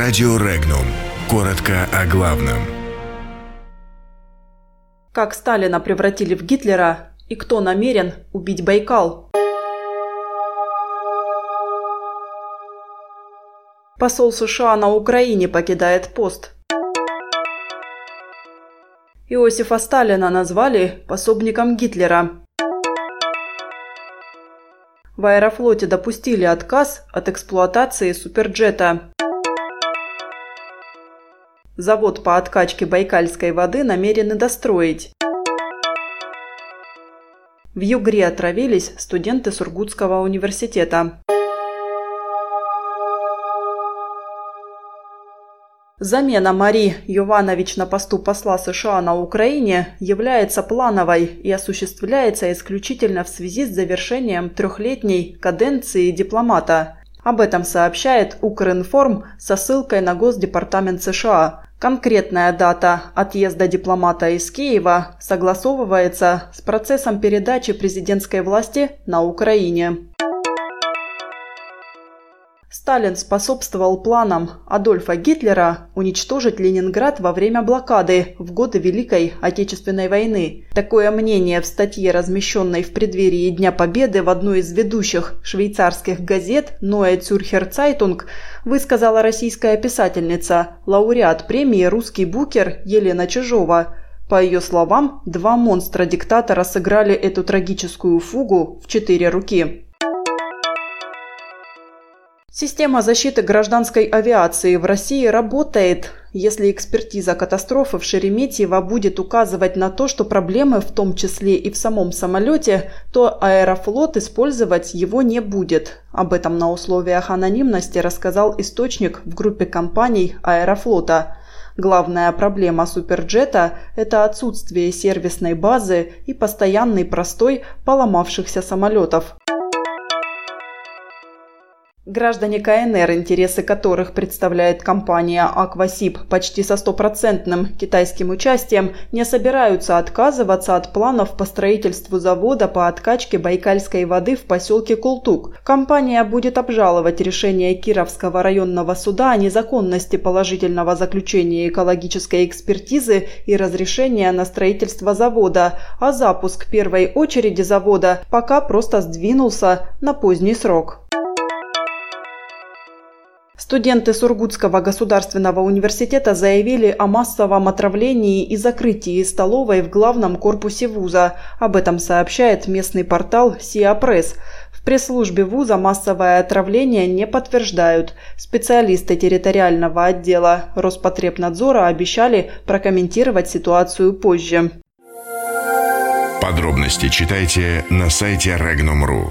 Радио Регнум. Коротко о главном. Как Сталина превратили в Гитлера и кто намерен убить Байкал? Посол США на Украине покидает пост. Иосифа Сталина назвали пособником Гитлера. В аэрофлоте допустили отказ от эксплуатации суперджета. Завод по откачке байкальской воды намерены достроить. В Югре отравились студенты Сургутского университета. Замена Мари Йованович на посту посла США на Украине является плановой и осуществляется исключительно в связи с завершением трехлетней каденции дипломата. Об этом сообщает Укринформ со ссылкой на Госдепартамент США. Конкретная дата отъезда дипломата из Киева согласовывается с процессом передачи президентской власти на Украине. Сталин способствовал планам Адольфа Гитлера уничтожить Ленинград во время блокады в годы Великой Отечественной войны. Такое мнение в статье, размещенной в преддверии Дня Победы в одной из ведущих швейцарских газет «Neue Zürcher Zeitung» высказала российская писательница, лауреат премии «Русский букер» Елена Чижова. По ее словам, два монстра-диктатора сыграли эту трагическую фугу в четыре руки. Система защиты гражданской авиации в России работает. Если экспертиза катастрофы в Шереметьево будет указывать на то, что проблемы в том числе и в самом самолете, то Аэрофлот использовать его не будет. Об этом на условиях анонимности рассказал источник в группе компаний Аэрофлота. Главная проблема суперджета – это отсутствие сервисной базы и постоянный простой поломавшихся самолетов. Граждане КНР, интересы которых представляет компания «Аквасип» почти со стопроцентным китайским участием, не собираются отказываться от планов по строительству завода по откачке байкальской воды в поселке Култук. Компания будет обжаловать решение Кировского районного суда о незаконности положительного заключения экологической экспертизы и разрешения на строительство завода, а запуск первой очереди завода пока просто сдвинулся на поздний срок. Студенты Сургутского государственного университета заявили о массовом отравлении и закрытии столовой в главном корпусе вуза. Об этом сообщает местный портал «Сиапресс». В пресс-службе вуза массовое отравление не подтверждают. Специалисты территориального отдела Роспотребнадзора обещали прокомментировать ситуацию позже. Подробности читайте на сайте Regnum.ru.